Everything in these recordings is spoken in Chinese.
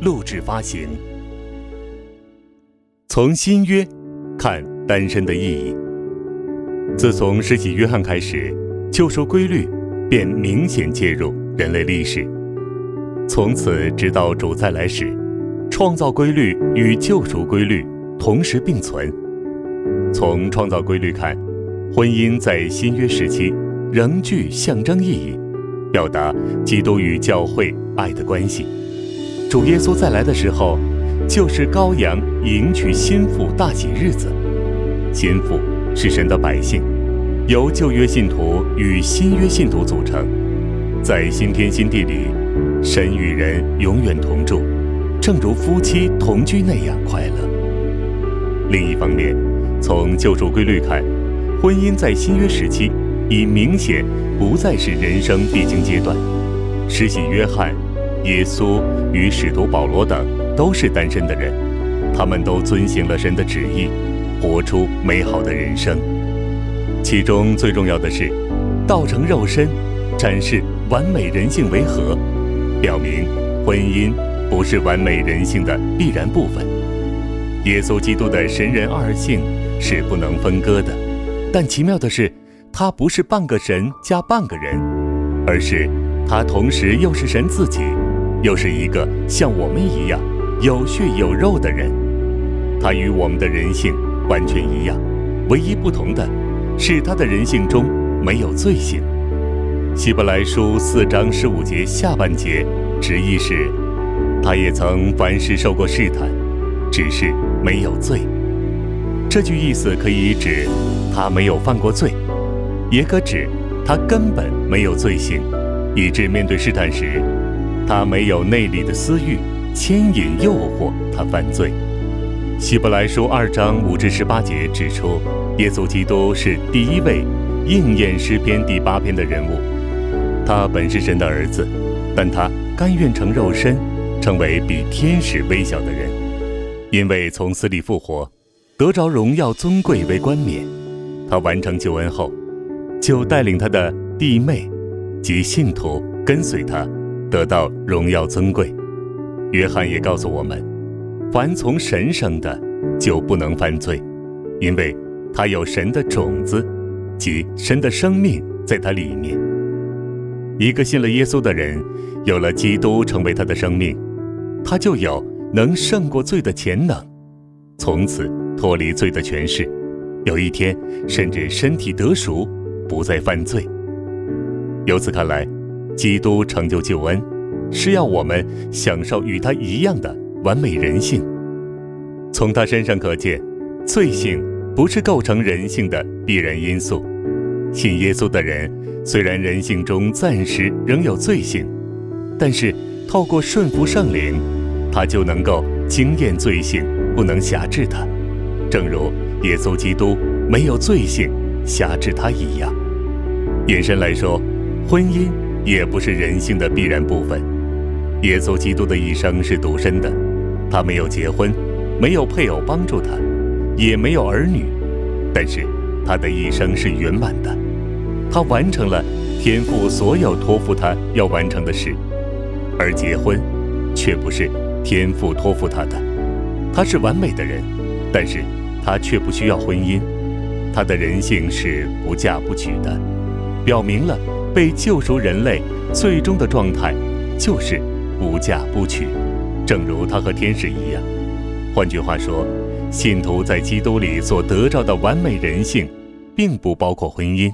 录制发行。从新约看单身的意义。自从施洗约翰开始，救赎规律便明显介入人类历史。从此直到主再来时，创造规律与救赎规律同时并存。从创造规律看，婚姻在新约时期仍具象征意义，表达基督与教会爱的关系。主耶稣再来的时候，就是羔羊迎娶新妇大喜日子。新妇是神的百姓，由旧约信徒与新约信徒组成，在新天新地里，神与人永远同住，正如夫妻同居那样快乐。另一方面，从救赎规律看，婚姻在新约时期已明显不再是人生必经阶段。施洗约翰。耶稣与使徒保罗等都是单身的人，他们都遵行了神的旨意，活出美好的人生。其中最重要的是，道成肉身，展示完美人性为何，表明婚姻不是完美人性的必然部分。耶稣基督的神人二性是不能分割的，但奇妙的是，他不是半个神加半个人，而是他同时又是神自己。又是一个像我们一样有血有肉的人，他与我们的人性完全一样，唯一不同的是他的人性中没有罪性。希伯来书四章十五节下半节，直译是：他也曾凡事受过试探，只是没有罪。这句意思可以指他没有犯过罪，也可指他根本没有罪行，以致面对试探时。他没有内里的私欲牵引诱惑他犯罪。希伯来书二章五至十八节指出，耶稣基督是第一位应验诗篇第八篇的人物。他本是神的儿子，但他甘愿成肉身，成为比天使微小的人，因为从死里复活，得着荣耀尊贵为冠冕。他完成救恩后，就带领他的弟妹及信徒跟随他。得到荣耀尊贵，约翰也告诉我们：凡从神生的，就不能犯罪，因为他有神的种子，即神的生命在他里面。一个信了耶稣的人，有了基督成为他的生命，他就有能胜过罪的潜能，从此脱离罪的权势，有一天甚至身体得赎，不再犯罪。由此看来。基督成就救恩，是要我们享受与他一样的完美人性。从他身上可见，罪性不是构成人性的必然因素。信耶稣的人，虽然人性中暂时仍有罪性，但是透过顺服圣灵，他就能够经验罪性不能辖制他，正如耶稣基督没有罪性辖制他一样。引申来说，婚姻。也不是人性的必然部分。耶稣基督的一生是独身的，他没有结婚，没有配偶帮助他，也没有儿女，但是他的一生是圆满的。他完成了天父所有托付他要完成的事，而结婚却不是天父托付他的。他是完美的人，但是他却不需要婚姻。他的人性是不嫁不娶的，表明了。被救赎人类最终的状态就是不嫁不娶，正如他和天使一样。换句话说，信徒在基督里所得到的完美人性，并不包括婚姻。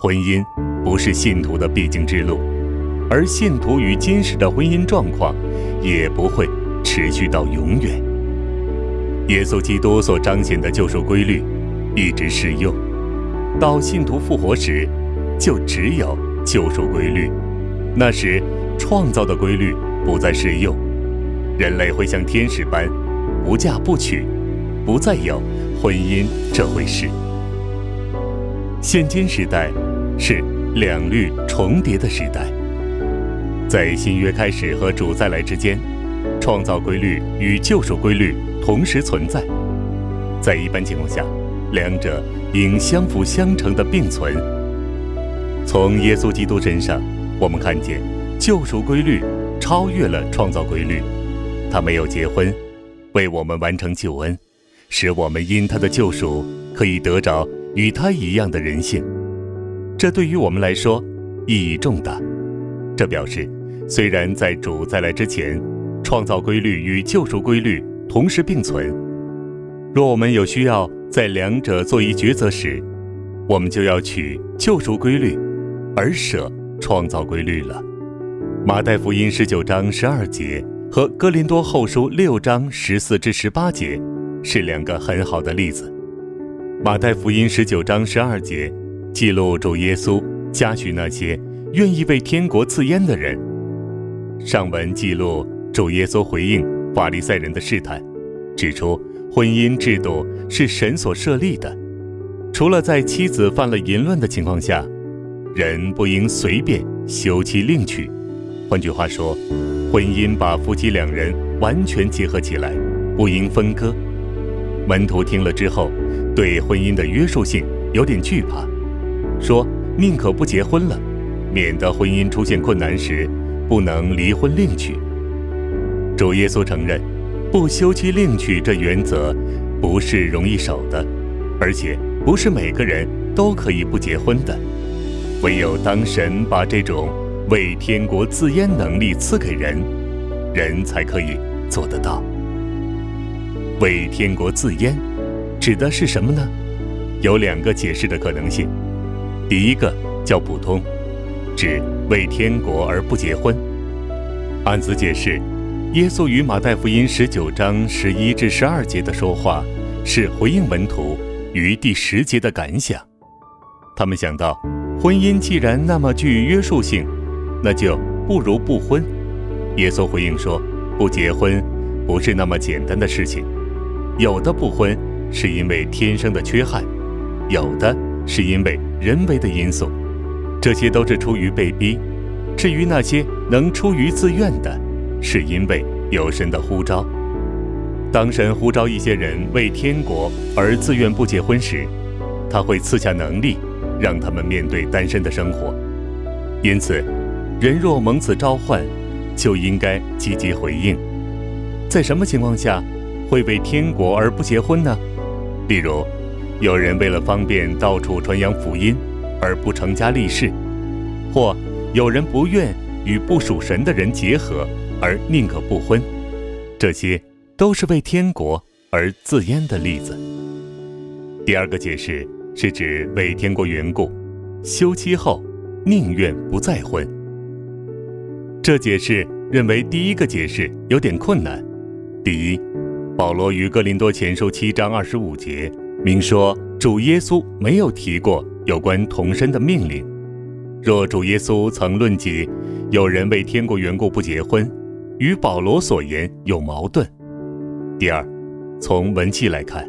婚姻不是信徒的必经之路，而信徒与今世的婚姻状况也不会持续到永远。耶稣基督所彰显的救赎规律一直适用，到信徒复活时。就只有救赎规律，那时创造的规律不再适用。人类会像天使般不嫁不娶，不再有婚姻这回事。现今时代是两律重叠的时代，在新约开始和主再来之间，创造规律与救赎规律同时存在。在一般情况下，两者应相辅相成的并存。从耶稣基督身上，我们看见救赎规律超越了创造规律。他没有结婚，为我们完成救恩，使我们因他的救赎可以得着与他一样的人性。这对于我们来说意义重大。这表示，虽然在主再来之前，创造规律与救赎规律同时并存，若我们有需要在两者做一抉择时，我们就要取救赎规律，而舍创造规律了。马太福音十九章十二节。和哥林多后书六章十四至十八节是两个很好的例子。马太福音十九章十二节记录主耶稣嘉许那些愿意为天国赐烟的人。上文记录主耶稣回应法利赛人的试探，指出婚姻制度是神所设立的，除了在妻子犯了淫乱的情况下，人不应随便休妻另娶。换句话说。婚姻把夫妻两人完全结合起来，不应分割。门徒听了之后，对婚姻的约束性有点惧怕，说宁可不结婚了，免得婚姻出现困难时不能离婚另娶。主耶稣承认，不休妻另娶这原则不是容易守的，而且不是每个人都可以不结婚的，唯有当神把这种。为天国自阉能力赐给人，人才可以做得到。为天国自阉，指的是什么呢？有两个解释的可能性。第一个叫普通，指为天国而不结婚。按此解释，耶稣与马太福音十九章十一至十二节的说话，是回应门徒于第十节的感想。他们想到，婚姻既然那么具约束性。那就不如不婚。耶稣回应说：“不结婚不是那么简单的事情。有的不婚是因为天生的缺憾，有的是因为人为的因素，这些都是出于被逼。至于那些能出于自愿的，是因为有神的呼召。当神呼召一些人为天国而自愿不结婚时，他会赐下能力，让他们面对单身的生活。因此。”人若蒙此召唤，就应该积极回应。在什么情况下会为天国而不结婚呢？例如，有人为了方便到处传扬福音而不成家立室，或有人不愿与不属神的人结合而宁可不婚，这些都是为天国而自阉的例子。第二个解释是指为天国缘故，休妻后宁愿不再婚。这解释认为第一个解释有点困难。第一，保罗于哥林多前书七章二十五节明说，主耶稣没有提过有关童身的命令。若主耶稣曾论及有人为天国缘故不结婚，与保罗所言有矛盾。第二，从文气来看，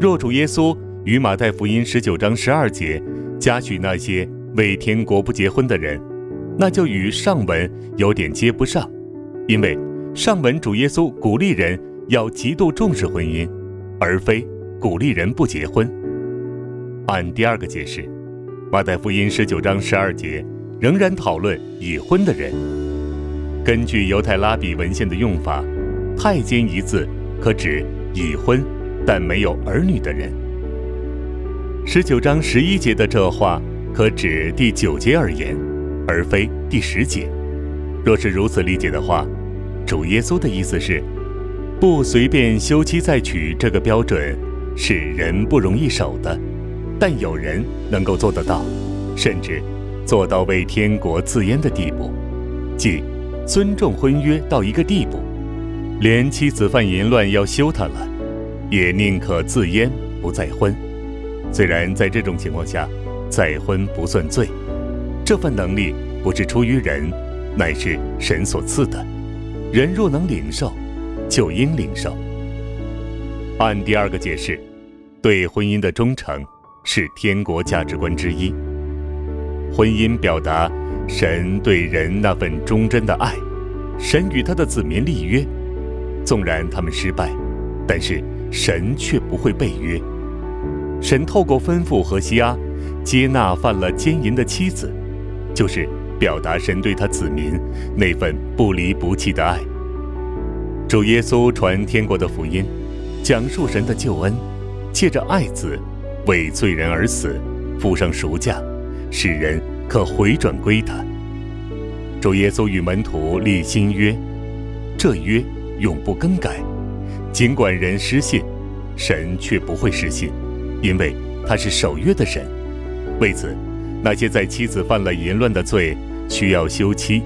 若主耶稣与马太福音十九章十二节嘉许那些为天国不结婚的人。那就与上文有点接不上，因为上文主耶稣鼓励人要极度重视婚姻，而非鼓励人不结婚。按第二个解释，马太福音十九章十二节仍然讨论已婚的人。根据犹太拉比文献的用法，“太监”一字可指已婚但没有儿女的人。十九章十一节的这话可指第九节而言。而非第十节。若是如此理解的话，主耶稣的意思是，不随便休妻再娶这个标准是人不容易守的，但有人能够做得到，甚至做到为天国自阉的地步，即尊重婚约到一个地步，连妻子犯淫乱要休他了，也宁可自阉不再婚。虽然在这种情况下，再婚不算罪。这份能力不是出于人，乃是神所赐的。人若能领受，就应领受。按第二个解释，对婚姻的忠诚是天国价值观之一。婚姻表达神对人那份忠贞的爱，神与他的子民立约，纵然他们失败，但是神却不会背约。神透过吩咐和西阿接纳犯了奸淫的妻子，就是表达神对他子民那份不离不弃的爱。主耶稣传天国的福音，讲述神的救恩，借着爱子为罪人而死，付上赎价。使人可回转归他。主耶稣与门徒立新约，这约永不更改。尽管人失信，神却不会失信，因为他是守约的神。为此，那些在妻子犯了淫乱的罪需要休妻，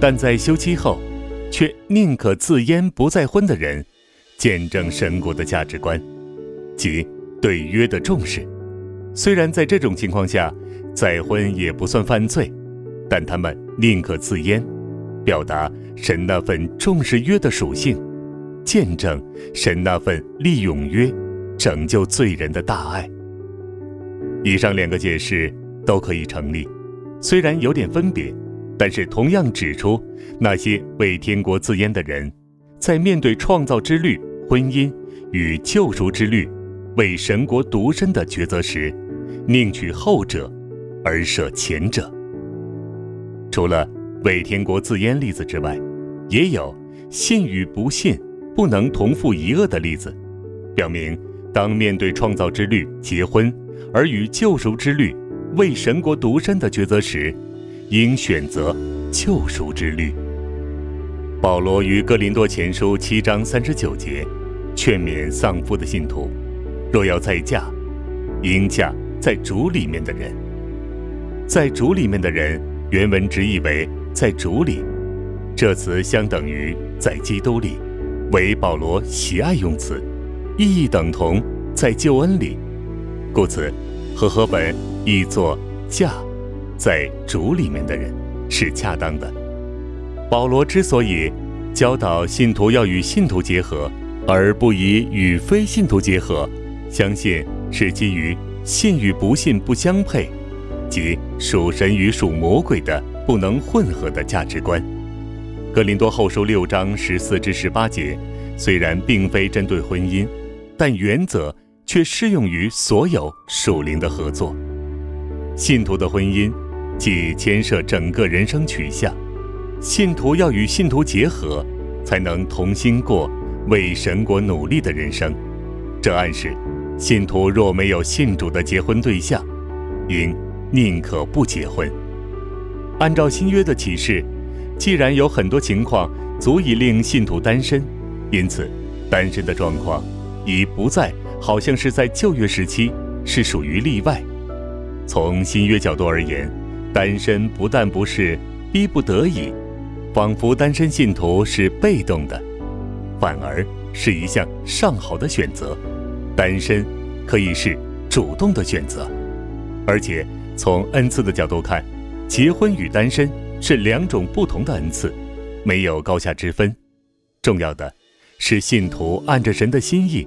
但在休妻后却宁可自阉不再婚的人，见证神国的价值观，即对约的重视。虽然在这种情况下，再婚也不算犯罪，但他们宁可自阉，表达神那份重视约的属性，见证神那份利用约拯救罪人的大爱。以上两个解释都可以成立，虽然有点分别，但是同样指出那些为天国自阉的人，在面对创造之律、婚姻与救赎之律、为神国独身的抉择时，宁取后者。而舍前者。除了为天国自阉例子之外，也有信与不信不能同负一恶的例子，表明当面对创造之律结婚，而与救赎之律为神国独身的抉择时，应选择救赎之律。保罗于哥林多前书七章三十九节，劝勉丧夫的信徒，若要再嫁，应嫁在主里面的人。在主里面的人，原文直译为在主里，这词相等于在基督里，为保罗喜爱用词，意义等同在救恩里，故此和合本译作嫁，在主里面的人是恰当的。保罗之所以教导信徒要与信徒结合，而不宜与非信徒结合，相信是基于信与不信不相配。即属神与属魔鬼的不能混合的价值观。格林多后书六章十四至十八节，虽然并非针对婚姻，但原则却适用于所有属灵的合作。信徒的婚姻既牵涉整个人生取向，信徒要与信徒结合，才能同心过为神国努力的人生。这暗示，信徒若没有信主的结婚对象，应。宁可不结婚。按照新约的启示，既然有很多情况足以令信徒单身，因此单身的状况已不再好像是在旧约时期是属于例外。从新约角度而言，单身不但不是逼不得已，仿佛单身信徒是被动的，反而是一项上好的选择。单身可以是主动的选择，而且。从恩赐的角度看，结婚与单身是两种不同的恩赐，没有高下之分。重要的是信徒按着神的心意，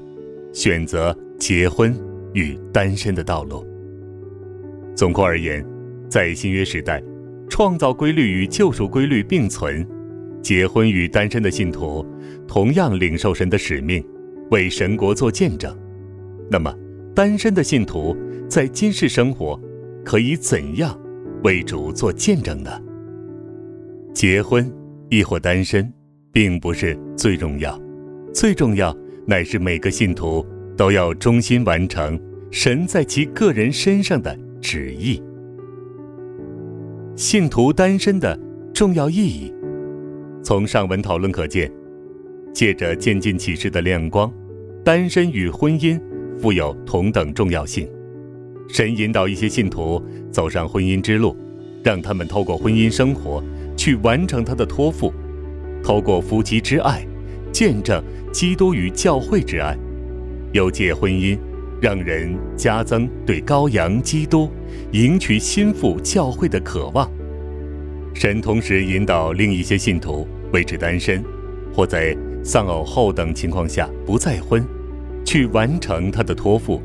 选择结婚与单身的道路。总括而言，在新约时代，创造规律与救赎规律并存，结婚与单身的信徒同样领受神的使命，为神国做见证。那么，单身的信徒在今世生活。可以怎样为主做见证呢？结婚亦或单身，并不是最重要，最重要乃是每个信徒都要忠心完成神在其个人身上的旨意。信徒单身的重要意义，从上文讨论可见，借着渐进启示的亮光，单身与婚姻富有同等重要性。神引导一些信徒走上婚姻之路，让他们透过婚姻生活去完成他的托付，透过夫妻之爱见证基督与教会之爱，又借婚姻让人加增对羔羊基督迎娶心腹教会的渴望。神同时引导另一些信徒维持单身，或在丧偶后等情况下不再婚，去完成他的托付，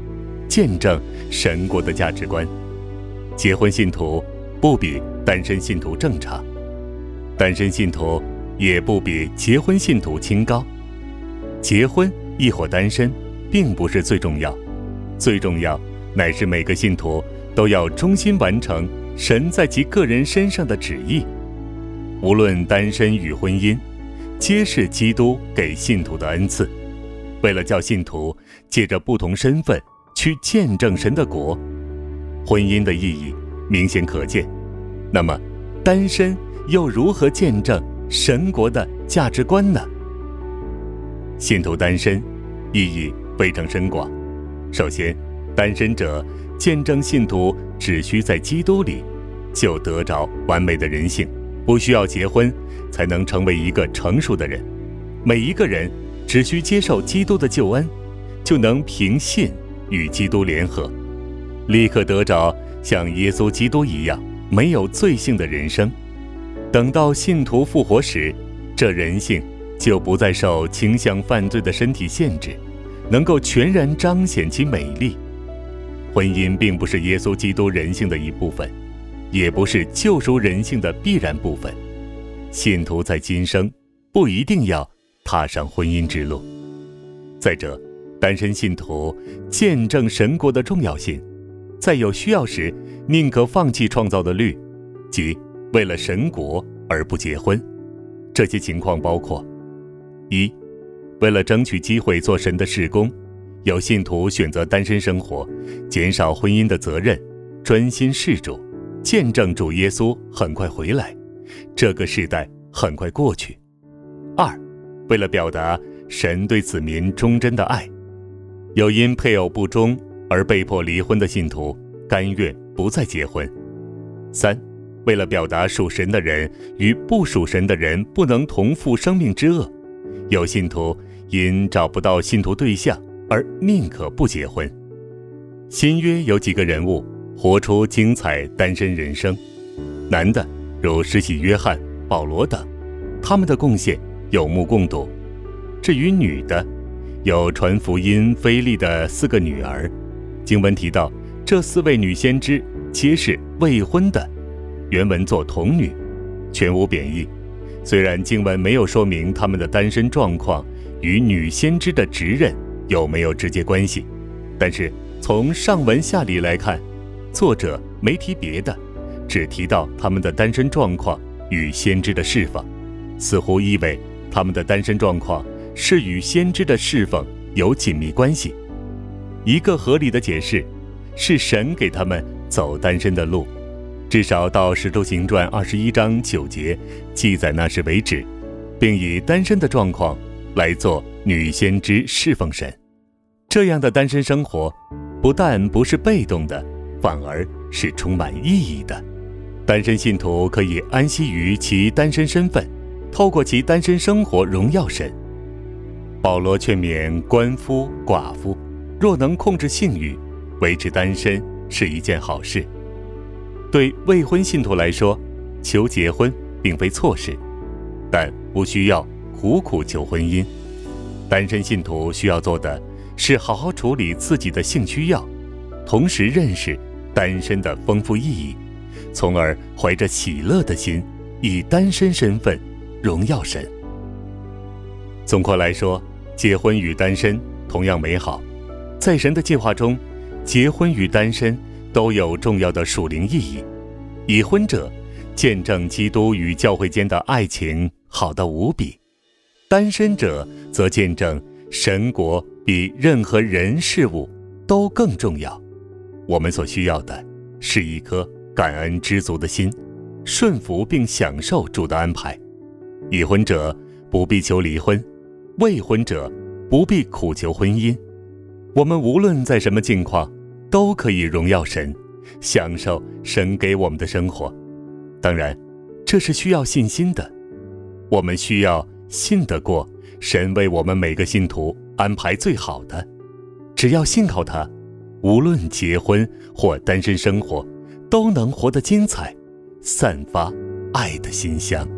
见证神国的价值观。结婚信徒不比单身信徒正常，单身信徒也不比结婚信徒清高。结婚亦或单身，并不是最重要，最重要乃是每个信徒都要忠心完成神在其个人身上的旨意。无论单身与婚姻，皆是基督给信徒的恩赐。为了叫信徒借着不同身份去见证神的国，婚姻的意义明显可见。那么，单身又如何见证神国的价值观呢？信徒单身，意义非常深广。首先，单身者见证信徒只需在基督里，就得着完美的人性，不需要结婚才能成为一个成熟的人。每一个人只需接受基督的救恩，就能凭信与基督联合，立刻得着像耶稣基督一样没有罪性的人生。等到信徒复活时，这人性。就不再受倾向犯罪的身体限制，能够全然彰显其美丽。婚姻并不是耶稣基督人性的一部分，也不是救赎人性的必然部分。信徒在今生不一定要踏上婚姻之路。再者，单身信徒见证神国的重要性，在有需要时宁可放弃创造的律，即为了神国而不结婚。这些情况包括。一，为了争取机会做神的事工，有信徒选择单身生活，减少婚姻的责任，专心事主，见证主耶稣很快回来，这个时代很快过去。二，为了表达神对子民忠贞的爱，有因配偶不忠而被迫离婚的信徒，甘愿不再结婚。三，为了表达属神的人与不属神的人不能同负生命之恶。有信徒因找不到信徒对象而宁可不结婚。新约有几个人物活出精彩单身人生，男的如施洗约翰、保罗等，他们的贡献有目共睹。至于女的，有传福音菲利的四个女儿，经文提到这四位女先知皆是未婚的，原文作童女，全无贬义。虽然经文没有说明他们的单身状况与女先知的职任有没有直接关系，但是从上文下理来看，作者没提别的，只提到他们的单身状况与先知的侍奉，似乎意味他们的单身状况是与先知的侍奉有紧密关系。一个合理的解释，是神给他们走单身的路。至少到《使徒行传》二十一章九节记载那时为止，并以单身的状况来做女先知侍奉神。这样的单身生活，不但不是被动的，反而是充满意义的。单身信徒可以安息于其单身身份，透过其单身生活荣耀神。保罗劝勉官夫寡妇，若能控制性欲，维持单身是一件好事。对未婚信徒来说，求结婚并非错事，但不需要苦苦求婚姻。单身信徒需要做的是好好处理自己的性需要，同时认识单身的丰富意义，从而怀着喜乐的心，以单身身份荣耀神。总括来说，结婚与单身同样美好，在神的计划中，结婚与单身。都有重要的属灵意义。已婚者见证基督与教会间的爱情好到无比；单身者则见证神国比任何人事物都更重要。我们所需要的是一颗感恩知足的心，顺服并享受主的安排。已婚者不必求离婚，未婚者不必苦求婚姻。我们无论在什么境况。都可以荣耀神，享受神给我们的生活。当然，这是需要信心的。我们需要信得过神为我们每个信徒安排最好的。只要信靠他，无论结婚或单身生活，都能活得精彩，散发爱的馨香。